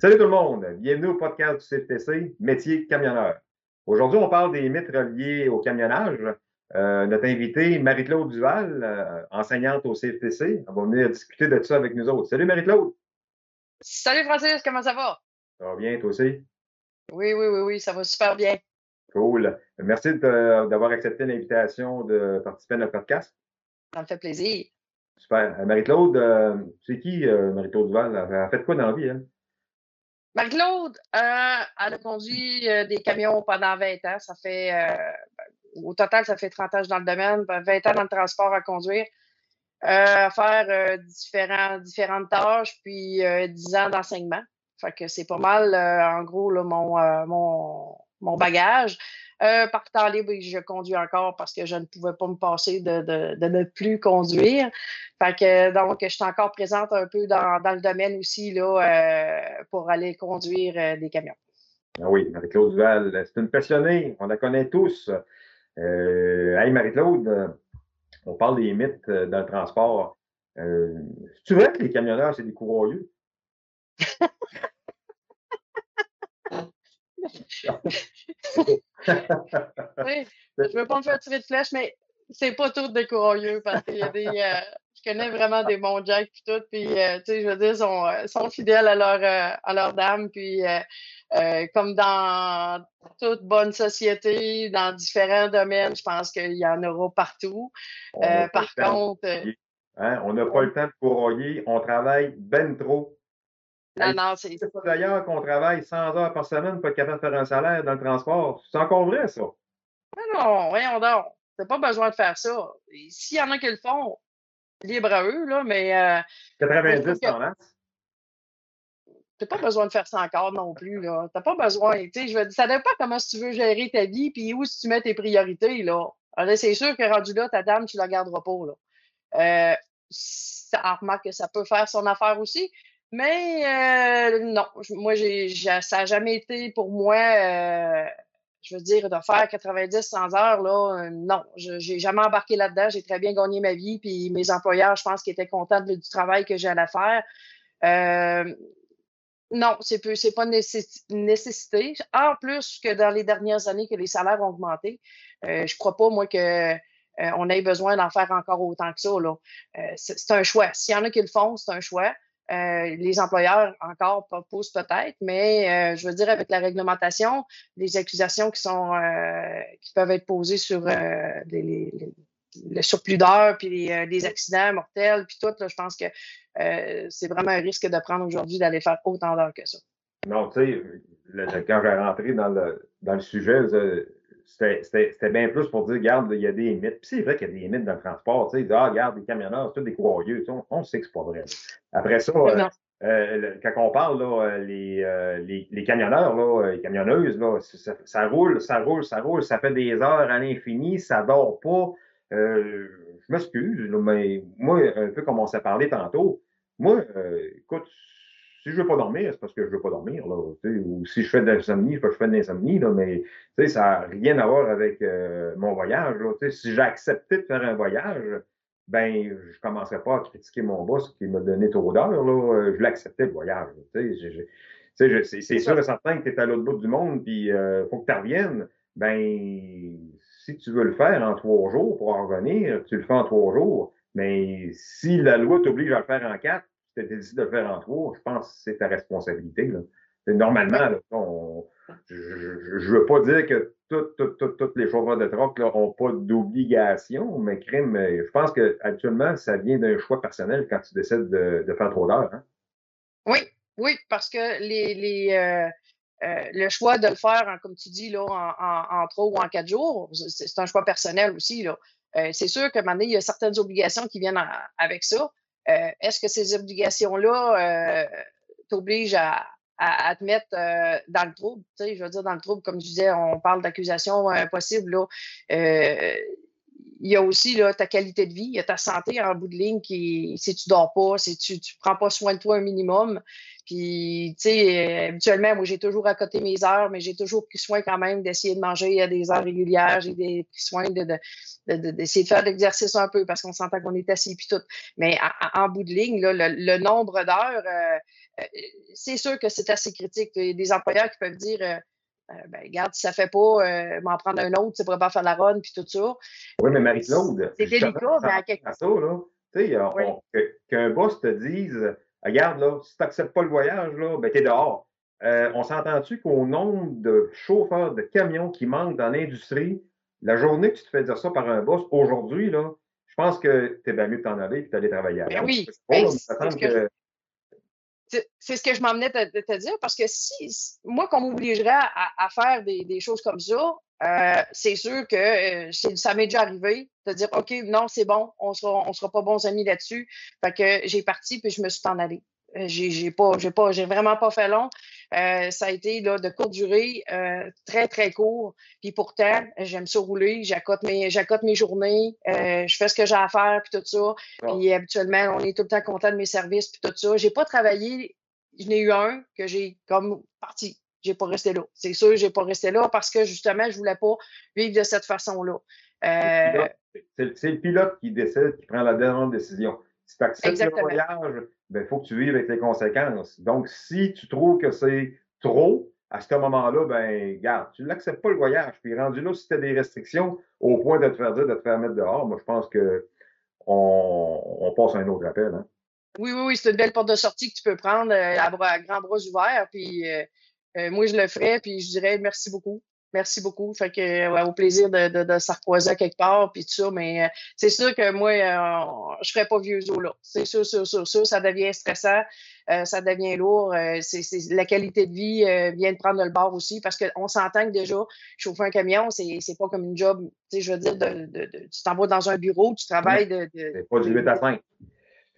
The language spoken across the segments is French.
Salut tout le monde, bienvenue au podcast du CFTC, métier camionneur. Aujourd'hui, on parle des mythes reliés au camionnage. Euh, notre invitée, Marie-Claude Duval, euh, enseignante au CFTC, elle va venir discuter de ça avec nous autres. Salut Marie-Claude. Salut Francis, comment ça va? Ça va bien, toi aussi? Oui, oui, oui, oui, ça va super bien. Cool. Merci d'avoir accepté l'invitation de participer à notre podcast. Ça me fait plaisir. Super. Euh, Marie-Claude, c'est qui Marie-Claude Duval? Elle a fait quoi dans la vie, elle? Marie-Claude, euh, a conduit euh, des camions pendant 20 ans. Ça fait, euh, ben, au total, ça fait 30 ans dans le domaine, 20 ben, ans dans le transport à conduire, à faire différents, différentes tâches, puis 10 ans d'enseignement. Fait que c'est pas mal, en gros, mon, mon, mon bagage. Euh, par temps libre, je conduis encore parce que je ne pouvais pas me passer de, de, ne plus conduire. Fait que, donc, je suis encore présente un peu dans, dans le domaine aussi là, euh, pour aller conduire euh, des camions. Ah oui, Marie-Claude Duval, c'est une passionnée, on la connaît tous. hey, Marie-Claude, on parle des mythes dans le transport. tu vrai que les camionneurs, c'est des courroyeux? oui, je veux pas me faire tirer de flèche, mais c'est pas tout décourageux parce qu'il y a des. Euh, je connais vraiment des bons jacks puis tout, puis euh, tu sais, je veux dire, sont, euh, sont fidèles à leur à leur dame, puis comme dans toute bonne société, dans différents domaines, je pense qu'il y en aura partout. par contre. Hein, on n'a pas le temps de courroyer, on travaille ben trop. Non, non, c'est. C'est pas d'ailleurs qu'on travaille 100 heures par semaine pour être capable de faire un salaire dans le transport. C'est encore vrai, ça? Non, non, voyons donc. T'as pas besoin de faire ça. S'il y en a qui le font, libre à eux, là, mais. Euh, 90 que... en T'as pas besoin de faire ça encore non plus, là. T'as pas besoin. Tu sais, je veux dire, ça dépend comment tu veux gérer ta vie puis où tu mets tes priorités, là. Alors, c'est sûr que rendu là, ta dame, tu la garderas pas, là. Euh, ça remarque que ça peut faire son affaire aussi. Mais euh, non, moi, j'ai, ça n'a jamais été pour moi, euh, je veux dire, de faire 90-100 heures, là, euh, non, je n'ai jamais embarqué là-dedans. J'ai très bien gagné ma vie, puis mes employeurs, je pense qu'ils étaient contents du travail que j'allais faire. non, c'est c'est pas une nécessité. En plus que dans les dernières années que les salaires ont augmenté, je crois pas, moi, que on ait besoin d'en faire encore autant que ça. Là. c'est un choix. S'il y en a qui le font, c'est un choix. Euh, les employeurs encore proposent peut-être, mais euh, je veux dire, avec la réglementation, les accusations qui sont euh, qui peuvent être posées sur le surplus d'heures, puis les, accidents mortels, puis tout, je pense que c'est vraiment un risque de prendre aujourd'hui d'aller faire autant d'heures que ça. Non, tu sais, quand j'ai rentré dans le, dans le sujet, c'était bien plus pour dire, regarde, il y a des mythes. Puis c'est vrai qu'il y a des mythes dans le transport. Tu sais, ah, regarde, les camionneurs, c'est tous des croyeux. On, on, sait que c'est pas vrai. Après ça, euh, euh, quand on parle, là, euh, les, les, camionneurs, là, les camionneuses, là, ça, roule, ça roule, ça roule, ça fait des heures à l'infini, ça dort pas. je m'excuse, mais moi, un peu comme on s'est parlé tantôt, moi, écoute, si je ne veux pas dormir, c'est parce que je ne veux pas dormir. Là, ou si je fais de l'insomnie, c'est parce que je fais de l'insomnie, mais ça n'a rien à voir avec euh, mon voyage. Là, si j'ai accepté de faire un voyage, ben, je ne commencerai pas à critiquer mon boss qui m'a donné trop d'heures. Euh, je l'acceptais le voyage. C'est sûr et certain que tu es à l'autre bout du monde, puis il euh, faut que tu reviennes. Ben, si tu veux le faire en trois jours pour en revenir, tu le fais en trois jours. Mais si la loi t'oblige à le faire en quatre, tu décidé de le faire en trois, je pense que c'est ta responsabilité. Là. Normalement, je ne veux pas dire que toutes, les chauffeurs de troc n'ont pas d'obligation, mais crime, je pense qu'actuellement, ça vient d'un choix personnel quand tu décides de, faire trop d'heures. Hein. Oui, oui, parce que euh, euh, le choix de le faire, comme tu dis, là, en, trois ou en quatre jours, c'est un choix personnel aussi. Là. Euh, c'est sûr moment donné, il y a certaines obligations qui viennent avec ça. Euh, est-ce que ces obligations-là euh, t'obligent à, te mettre euh, dans le trouble? je veux dire, dans le trouble, comme je disais, on parle d'accusations impossibles. il y a aussi là, ta qualité de vie, il y a ta santé en bout de ligne qui, si tu dors pas, si tu ne prends pas soin de toi un minimum. Puis, tu sais, habituellement, moi, j'ai toujours à côté mes heures, mais j'ai toujours pris soin quand même d'essayer de manger à des heures régulières. J'ai pris soin de, d'essayer de, faire de l'exercice un peu parce qu'on s'entend qu'on est assis puis tout. Mais en, bout de ligne, le, nombre d'heures, euh, c'est sûr que c'est assez critique. Il y a des employeurs qui peuvent dire ben, regarde, si ça ne fait pas, m'en prendre un autre, c'est pour pas faire la run, puis tout ça. Oui, mais Marie-Claude. C'est délicat, mais à quelque part. Tu sais, qu'un boss te dise Regarde, là, si tu n'acceptes pas le voyage, là, ben, tu es dehors. Euh, on s'entend-tu qu'au nombre de chauffeurs de camions qui manquent dans l'industrie, la journée que tu te fais dire ça par un boss, aujourd'hui, là, je pense que tu es bien mieux de t'en aller et d'aller travailler. Ben oui. Ben, c'est ce que je m'emmenais de te, dire parce que si, moi, qu'on m'obligerait à, faire des, choses comme ça, euh, c'est sûr que euh, ça m'est déjà arrivé de dire OK, non, c'est bon, on sera, on sera pas bons amis là-dessus. Fait que j'ai parti puis je me suis en allé. Euh, j'ai pas, j'ai pas, j'ai vraiment pas fait long. ça a été là, de courte durée, très, très court. Puis pourtant, j'aime ça rouler, j'accote mes, j'accote mes journées, je fais ce que j'ai à faire, puis tout ça. Puis habituellement, on est tout le temps content de mes services, puis tout ça. J'ai pas travaillé, je n'ai eu un que j'ai comme parti j'ai pas resté là. C'est sûr, j'ai pas resté là parce que justement, je voulais pas vivre de cette façon-là. Euh, c'est le pilote qui décide, qui prend la dernière décision. Si tu acceptes le voyage, il ben, faut que tu vives avec les conséquences. Donc, si tu trouves que c'est trop, à ce moment-là, ben, garde, tu n'acceptes pas le voyage. Puis rendu là, si tu as des restrictions au point de te faire dire de te faire mettre dehors, moi, je pense que on, passe à un autre appel. Hein. Oui, oui, oui, c'est une belle porte de sortie que tu peux prendre euh, à, bras, grands bras ouverts. Puis euh, euh, moi, je le ferais, puis je dirais merci beaucoup. Merci beaucoup. Fait que au plaisir de, de, de quelque part, puis tout ça. Mais euh, c'est sûr que moi, euh, je ferais pas vieux os là. C'est sûr, sûr, sûr, sûr. Ça devient stressant, ça devient lourd. c'est, la qualité de vie vient de prendre le bord aussi, parce qu'on s'entend que déjà, chauffer un camion, c'est, c'est pas comme une job. Tu sais, je veux dire, de, de, tu t'en vas dans un bureau, tu travailles de. c'est pas du 8 à 5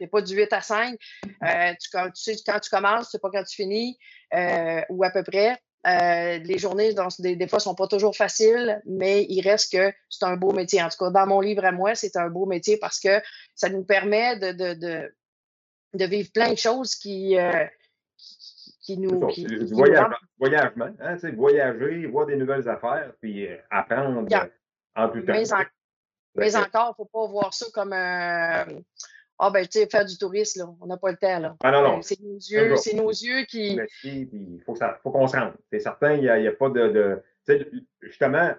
c'est pas du 8 à 5. Euh, tu, tu, sais quand tu commences, tu sais pas quand tu finis, euh, ou à peu près. Euh, les journées, des, des, fois, sont pas toujours faciles, mais il reste que c'est un beau métier. En tout cas, dans mon livre à moi, c'est un beau métier parce que ça nous permet de, de, de, de vivre plein de choses qui, qui, nous. Qui, du voyagement, hein, voyager, voir des nouvelles affaires, puis apprendre en tout temps. Mais, mais encore, il ne faut pas voir ça comme un ah, ben, tu sais, faire du tourisme, là, on n'a pas le temps, là. Ah, non, non. C'est nos yeux, c'est nos yeux qui. Il faut, faut qu'on se rende. C'est certain, il n'y a, a, pas de. de justement,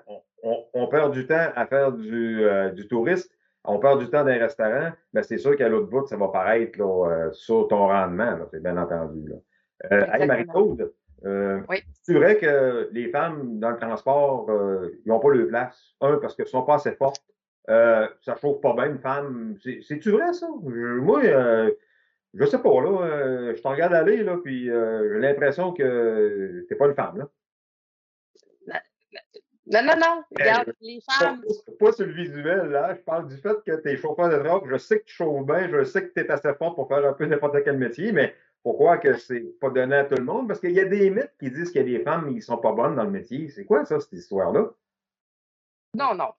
on, on, perd du temps à faire du, euh, du tourisme, on perd du temps dans les restaurants, mais c'est sûr qu'à l'autre bout, ça va paraître là, euh, sur ton rendement, c'est bien entendu. Là. Euh, Marie-Claude, euh, oui. c'est vrai que les femmes dans le transport, ils n'ont pas leur place. Un, parce qu'elles ne sont pas assez fortes. Euh, ça chauffe pas bien une femme. C'est-tu vrai, ça? moi, euh, je sais pas, là. Euh, je te regarde aller, là, puis j'ai l'impression que t'es pas une femme, là. Non, non, non. Regarde, les femmes. Pas, sur le visuel, là. Je parle du fait que tu es chauffeur de drogue. Je sais que tu chauffes bien. Je sais que tu es assez fort pour faire un peu n'importe quel métier, mais pourquoi que c'est pas donné à tout le monde? Parce qu'il y a des mythes qui disent qu'il y a des femmes qui sont pas bonnes dans le métier. C'est quoi, ça, cette histoire-là? Non, non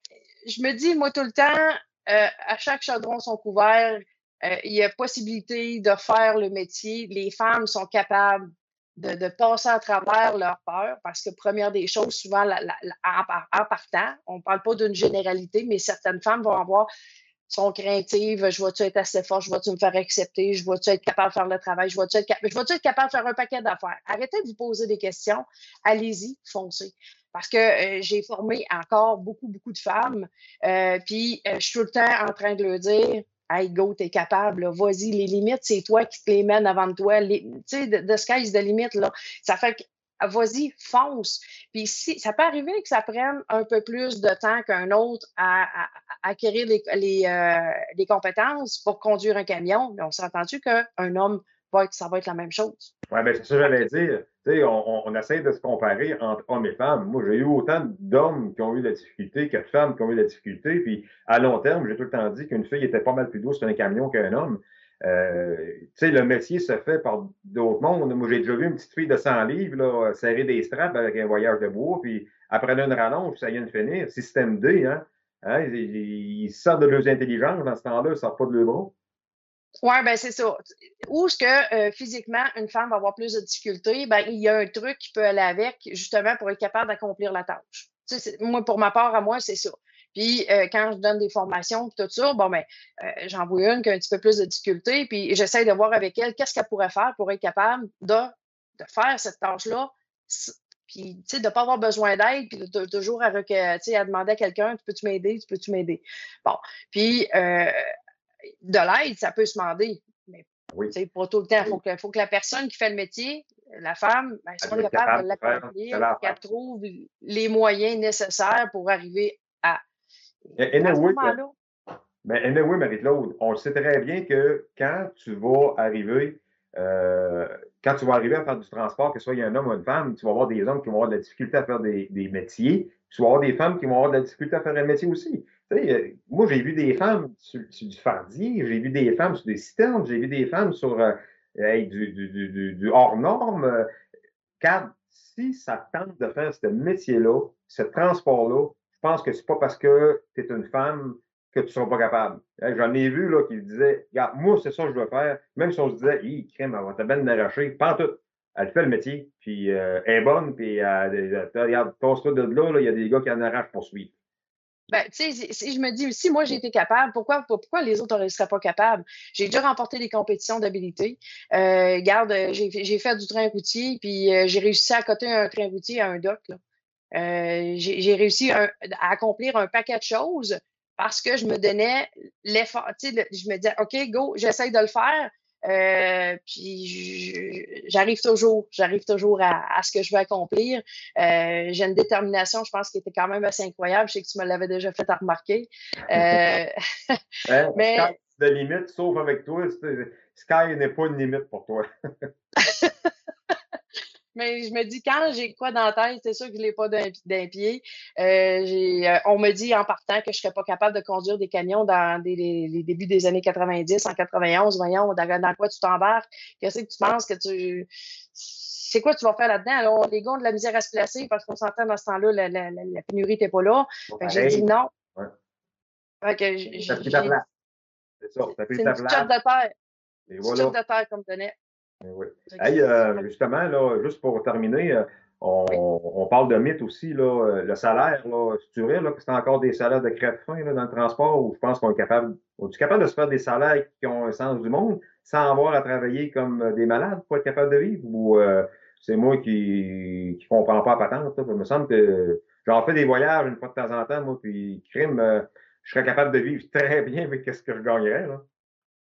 je me dis, moi, tout le temps, euh, à chaque chaudron son couvert, euh, il y a possibilité de faire le métier. Les femmes sont capables de, passer à travers leur peur parce que, première des choses, souvent, en, partant, on ne parle pas d'une généralité, mais certaines femmes vont avoir sont craintives, je vais-tu être assez fort, je vais-tu me faire accepter, je vais-tu être capable de faire le travail, je vais-tu être, être, capable de faire un paquet d'affaires. Arrêtez de vous poser des questions, allez-y, foncez parce que euh, j'ai formé encore beaucoup, beaucoup de femmes. Euh, puis euh, je suis tout le temps en train de leur dire Hey, go, t'es capable, vas-y, les limites, c'est toi qui te les mènes avant de toi. Tu sais, de, sky's the limit, là. Ça fait que vas-y, fonce. Puis si, ça peut arriver que ça prenne un peu plus de temps qu'un autre à, acquérir les, les, compétences pour conduire un camion. Mais on s'entend-tu qu'un homme va ça va être la même chose? Oui, bien, c'est ça que j'allais dire on, on, essaie de se comparer entre hommes et femmes. Moi, j'ai eu autant d'hommes qui ont eu la difficulté que de femmes qui ont eu la difficulté. Puis, à long terme, j'ai tout le temps dit qu'une fille était pas mal plus douce sur un camion qu'un homme. Euh, tu sais, le métier se fait par d'autres mondes. Moi, j'ai déjà vu une petite fille de 100 livres serrer des straps avec un voyage de bois, puis après une rallonge, ça vient de finir. Système D, hein? hein ils, sortent de leurs intelligences dans ce temps-là, ils ne sortent pas de leur bras. Oui, ben c'est ça. Où est-ce que euh, physiquement, une femme va avoir plus de difficultés? Ben, il y a un truc qui peut aller avec, justement, pour être capable d'accomplir la tâche. moi, pour ma part, à moi, c'est ça. Puis euh, quand je donne des formations, tout ça, bon, ben, euh, j'en vois une qui a un petit peu plus de difficultés, puis j'essaie de voir avec elle qu'est-ce qu'elle pourrait faire pour être capable de, de faire cette tâche-là puis, tu sais, de ne pas avoir besoin d'aide, puis de, toujours à, à demander à quelqu'un, tu peux-tu m'aider, tu peux-tu m'aider? Bon, puis euh, de l'aide, ça peut se demander, mais oui. pas tout le temps. Il faut que, faut que la personne qui fait le métier, la femme, ben, soit capable, de l'accompagner, qu'elle trouve les moyens nécessaires pour arriver à. Et, à mais anyway, Marie-Claude, on sait très bien que quand tu vas arriver euh, quand tu vas arriver à faire du transport, que ce soit un homme ou une femme, tu vas avoir des hommes qui vont avoir de la difficulté à faire des, métiers. Tu vas avoir des femmes qui vont avoir de la difficulté à faire un métier aussi. Euh, moi, j'ai vu des femmes sur, du fardier, j'ai vu des femmes sur des citernes, j'ai vu des femmes sur euh, du, hors-norme. car si ça tente de faire ce métier-là, ce transport-là, je pense que c'est pas parce que tu es une femme que tu ne seras pas capable. J'en ai vu là, qui disaient Regarde, moi, c'est ça que je veux faire. Même si on se disait Hi, crème, elle va benne d'arracher. Pas tout. Elle fait le métier, puis euh, elle est bonne, puis euh, regarde, passe-toi de là, il y a des gars qui en arrachent pour suivre. Ben, tu sais, si je me dis, si moi j'ai été capable, pourquoi, pourquoi les autres ne seraient pas capables? J'ai déjà remporté des compétitions d'habilité. Euh, regarde, j'ai fait du train routier, puis j'ai réussi à coter un train routier à un dock. j'ai réussi à accomplir un paquet de choses parce que je me donnais l'effort. Je me disais, OK, go, j'essaye de le faire. Euh, puis j'arrive toujours, j'arrive toujours à, ce que je veux accomplir. Euh, j'ai une détermination, je pense, qui était quand même assez incroyable. Je sais que tu me l'avais déjà fait à remarquer. Euh, mais de limite, sauf avec toi, Sky n'est pas une limite pour toi. mais je me dis, quand j'ai quoi dans la tête, c'est sûr que je ne l'ai pas d'un pied. Euh, euh, on me dit en partant que je ne serais pas capable de conduire des camions dans les, débuts des années 90, en 91. Voyons, dans, quoi tu t'embarques? Qu'est-ce que tu penses que tu. C'est quoi tu vas faire là-dedans? Alors, les gars ont de la misère à se placer parce qu'on s'entend dans ce temps-là, la, la, pénurie n'était pas là. j'ai dit non. Ouais. Fait que j'ai. C'est ça, fait une de terre. Et voilà. de terre comme tenait. Oui. Euh, justement, là, juste pour terminer, euh, on, parle de mythe aussi, là, euh, le salaire. Là, c'est vrai là, que c'est encore des salaires de crève-fin dans le transport où je pense qu'on est capable, on est capable de se faire des salaires qui ont un sens du monde sans avoir à travailler comme des malades pour être capable de vivre ou c'est moi qui ne comprends pas la patente. Il me semble que j'en fais des voyages une fois de temps en temps, moi, puis crime, je serais capable de vivre très bien avec ce que je gagnerais. Là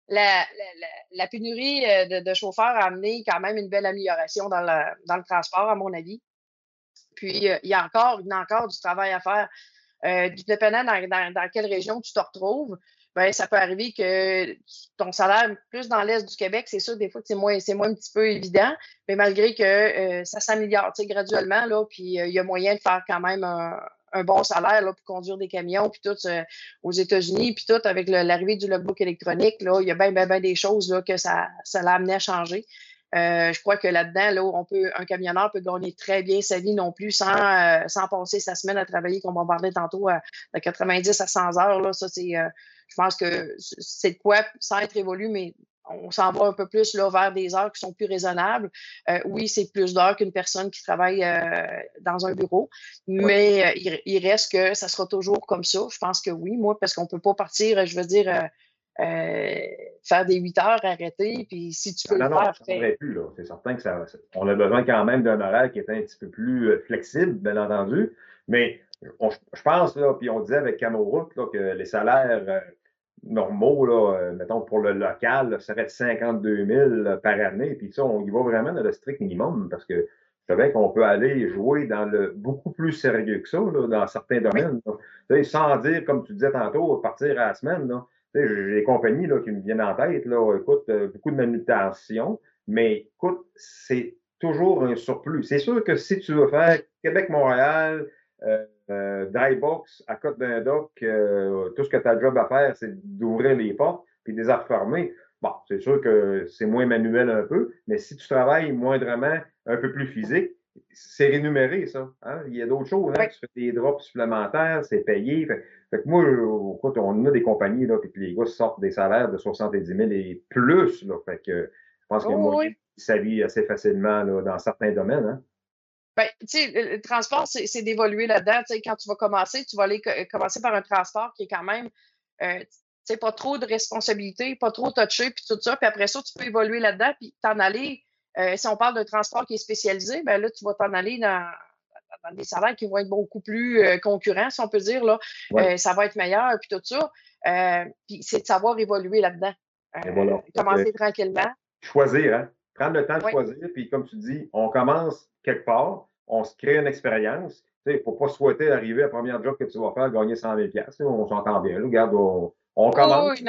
la, pénurie euh, de, chauffeurs a amené quand même une belle amélioration dans le, transport, à mon avis. Puis, euh, il y a encore, il y a encore du travail à faire. Euh, dépendant dans, quelle région tu te retrouves, ben, ça peut arriver que ton salaire, plus dans l'Est du Québec, c'est sûr, des fois, c'est moins, c'est moins un petit peu évident, mais malgré que ça s'améliore graduellement, là, puis il y a moyen de faire quand même un, un bon salaire là, pour conduire des camions, puis tout euh, aux États-Unis, puis tout avec l'arrivée du logbook électronique, là, il y a bien, bien, bien des choses là, que ça, ça l'a amené à changer. Euh, je crois que là-dedans, là, on peut, un camionneur peut gagner très bien sa vie non plus sans, euh, sans passer sa semaine à travailler, comme on parlait tantôt, à, 90 à 100 heures. Là, ça, c'est, je pense que c'est de quoi, sans être évolué, mais on s'en va un peu plus là, vers des heures qui sont plus raisonnables. Euh, oui, c'est plus d'heures qu'une personne qui travaille euh, dans un bureau, mais euh, il, reste que ça sera toujours comme ça. Je pense que oui, moi, parce qu'on ne peut pas partir, je veux dire, faire des huit heures, arrêter, puis si tu peux non, le non, faire. plus, C'est certain que ça, on a besoin quand même d'un horaire qui est un petit peu plus flexible, bien entendu, mais je pense, là, puis on disait avec Camoroute que les salaires normaux, là, euh, mettons pour le local, ça serait de 52 000 par année. Puis ça, on y va vraiment dans le strict minimum parce que je savais qu'on peut aller jouer dans le beaucoup plus sérieux que ça, là, dans certains domaines. Sans dire, comme tu disais tantôt, partir à la semaine. J'ai des compagnies là, qui me viennent en tête. Là, écoute, euh, beaucoup de manutention, mais écoute, c'est toujours un surplus. C'est sûr que si tu veux faire Québec-Montréal, euh, euh, dry box à côté d'un dock, euh, tout ce que tu as job à faire, c'est d'ouvrir les portes puis de les refermer. Bon, c'est sûr que c'est moins manuel un peu, mais si tu travailles moindrement, un peu plus physique, c'est rémunéré, ça. Hein? Il y a d'autres choses. Hein? Tu fais des drops supplémentaires, c'est payé. Fait, que moi, écoute, on a des compagnies, là, puis les gars sortent des salaires de 70 000 et plus. Là, fait que je pense que oh, moi, ça vit assez facilement là, dans certains domaines. Hein? Ben, tu sais, le, transport, c'est d'évoluer là-dedans. Quand tu vas commencer, tu vas aller commencer par un transport qui est quand même, euh, tu sais, pas trop de responsabilité, pas trop touché, puis tout ça. Puis après ça, tu peux évoluer là-dedans, puis t'en aller. Euh, si on parle d'un transport qui est spécialisé, ben là, tu vas t'en aller dans, des salaires qui vont être beaucoup plus euh, concurrents, si on peut dire. Là. ça va être meilleur, puis tout ça. puis c'est de savoir évoluer là-dedans. Commencer tranquillement. Choisir, hein? Prendre le temps de choisir, puis comme tu dis, on commence quelque part, on se crée une expérience. Il ne faut pas souhaiter arriver à la première job que tu vas faire, gagner 100 000 On s'entend bien. regarde, on, commence.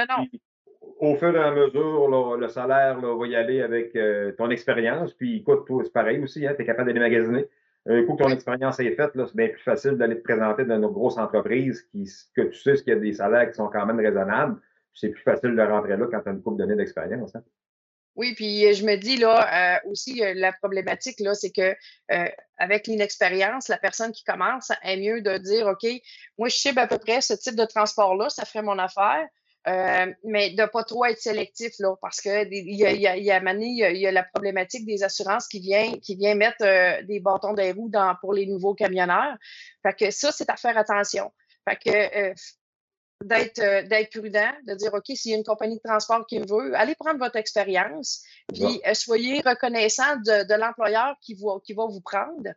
Au fur et à mesure, le salaire va y aller avec euh, ton expérience. Puis écoute, c'est pareil aussi, hein, tu es capable d'aller magasiner. Un coup que ton expérience est faite, c'est bien plus facile d'aller te présenter dans une grosse entreprise qui, que tu sais qu'il y a des salaires qui sont quand même raisonnables. C'est plus facile de rentrer là quand tu as une couple d'années d'expérience. Hein. Oui, puis euh, je me dis là euh, aussi euh, la problématique là, c'est que avec l'inexpérience, la personne qui commence est mieux de dire OK, moi je sais à peu près ce type de transport là, ça ferait mon affaire. mais de pas trop être sélectif là, parce que il y a, y a, y a, la problématique des assurances qui vient qui vient mettre des bâtons des roues pour les nouveaux camionneurs. Fait que ça, c'est à faire attention. D'être euh, d'être prudent, de dire OK, s'il y a une compagnie de transport qui veut, allez prendre votre expérience, puis euh, soyez reconnaissant de, de l'employeur qui va, qui va vous prendre.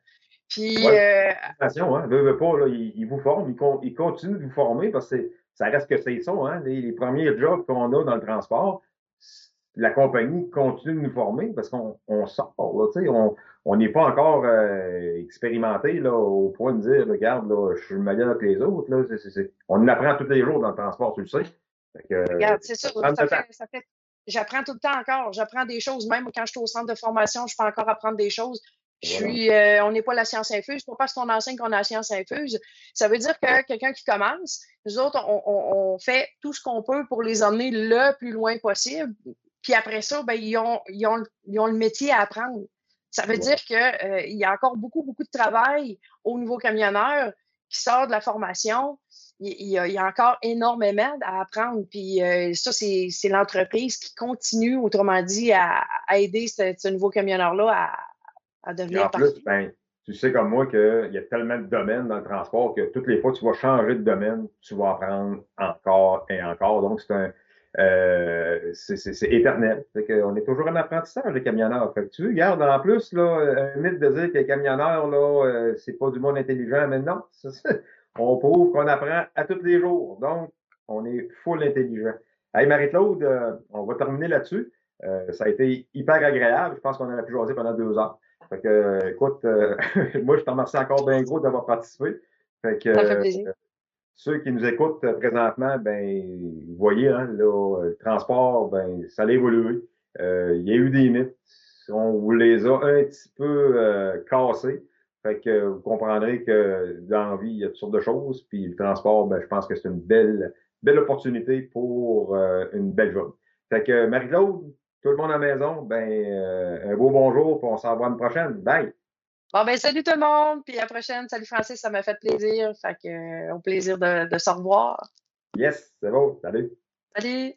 Puis. Ouais, euh, attention, hein, pas, là, ils, vous forment, ils, ils, continuent de vous former parce que ça reste que c'est ça, hein, les, les premiers jobs qu'on a dans le transport, la compagnie continue de nous former parce qu'on on sort, là, on n'est pas encore euh, expérimenté là, au point de dire, regarde, là, je suis meilleur que les autres. Là, On apprend tous les jours dans le transport, tu le sais. regarde, c'est ça. Ça fait, j'apprends tout le temps encore. J'apprends des choses. Même quand je suis au centre de formation, je peux encore apprendre des choses. Je suis, euh, on n'est pas la science infuse. Pas parce qu'on enseigne qu'on a la science infuse. Ça veut dire que quelqu'un qui commence, nous autres, on, on fait tout ce qu'on peut pour les emmener le plus loin possible. Puis après ça, ben, ils, ont, ils, ont, ils ont le métier à apprendre. Ça veut dire qu'il euh, y a encore beaucoup, beaucoup de travail au nouveau camionneur qui sort de la formation. Il, y, a, encore énormément à apprendre. Puis euh, ça, c'est l'entreprise qui continue, autrement dit, à, aider ce, nouveau camionneur-là à, à, devenir. en plus, ben, tu sais comme moi qu'il y a tellement de domaines dans le transport que toutes les fois que tu vas changer de domaine, tu vas apprendre encore et encore. Donc, c'est un, euh, c'est éternel. on est toujours en apprentissage, les camionneurs. Fait que tu regardes, en plus, là, un mythe de dire que les camionneurs, là, euh, c'est pas du monde intelligent, mais non. on prouve qu'on apprend à tous les jours. Donc, on est full intelligent. Hey, Marie-Claude, euh, on va terminer là-dessus. ça a été hyper agréable. Je pense qu'on a pu jaser pendant deux heures. Fait que, écoute, moi, je te remercie encore bien gros d'avoir participé. Fait que, ça fait plaisir. Ceux qui nous écoutent euh, présentement, ben, vous voyez, hein, là, le transport, ben, ça a évolué. Euh, il y a eu des mythes. On vous les a un petit peu euh, cassés. Fait que vous comprendrez que dans la vie, il y a toutes sortes de choses. Puis le transport, ben, je pense que c'est une belle, belle opportunité pour une belle journée. Fait que Marie-Claude, tout le monde à la maison, ben, un beau bonjour, puis on s'en voit une prochaine. Bye! Bon, ben, salut tout le monde. Puis à la prochaine. Salut Francis, ça m'a fait plaisir. Fait que, euh, au plaisir de, de se revoir. Yes, c'est bon. Salut. Salut.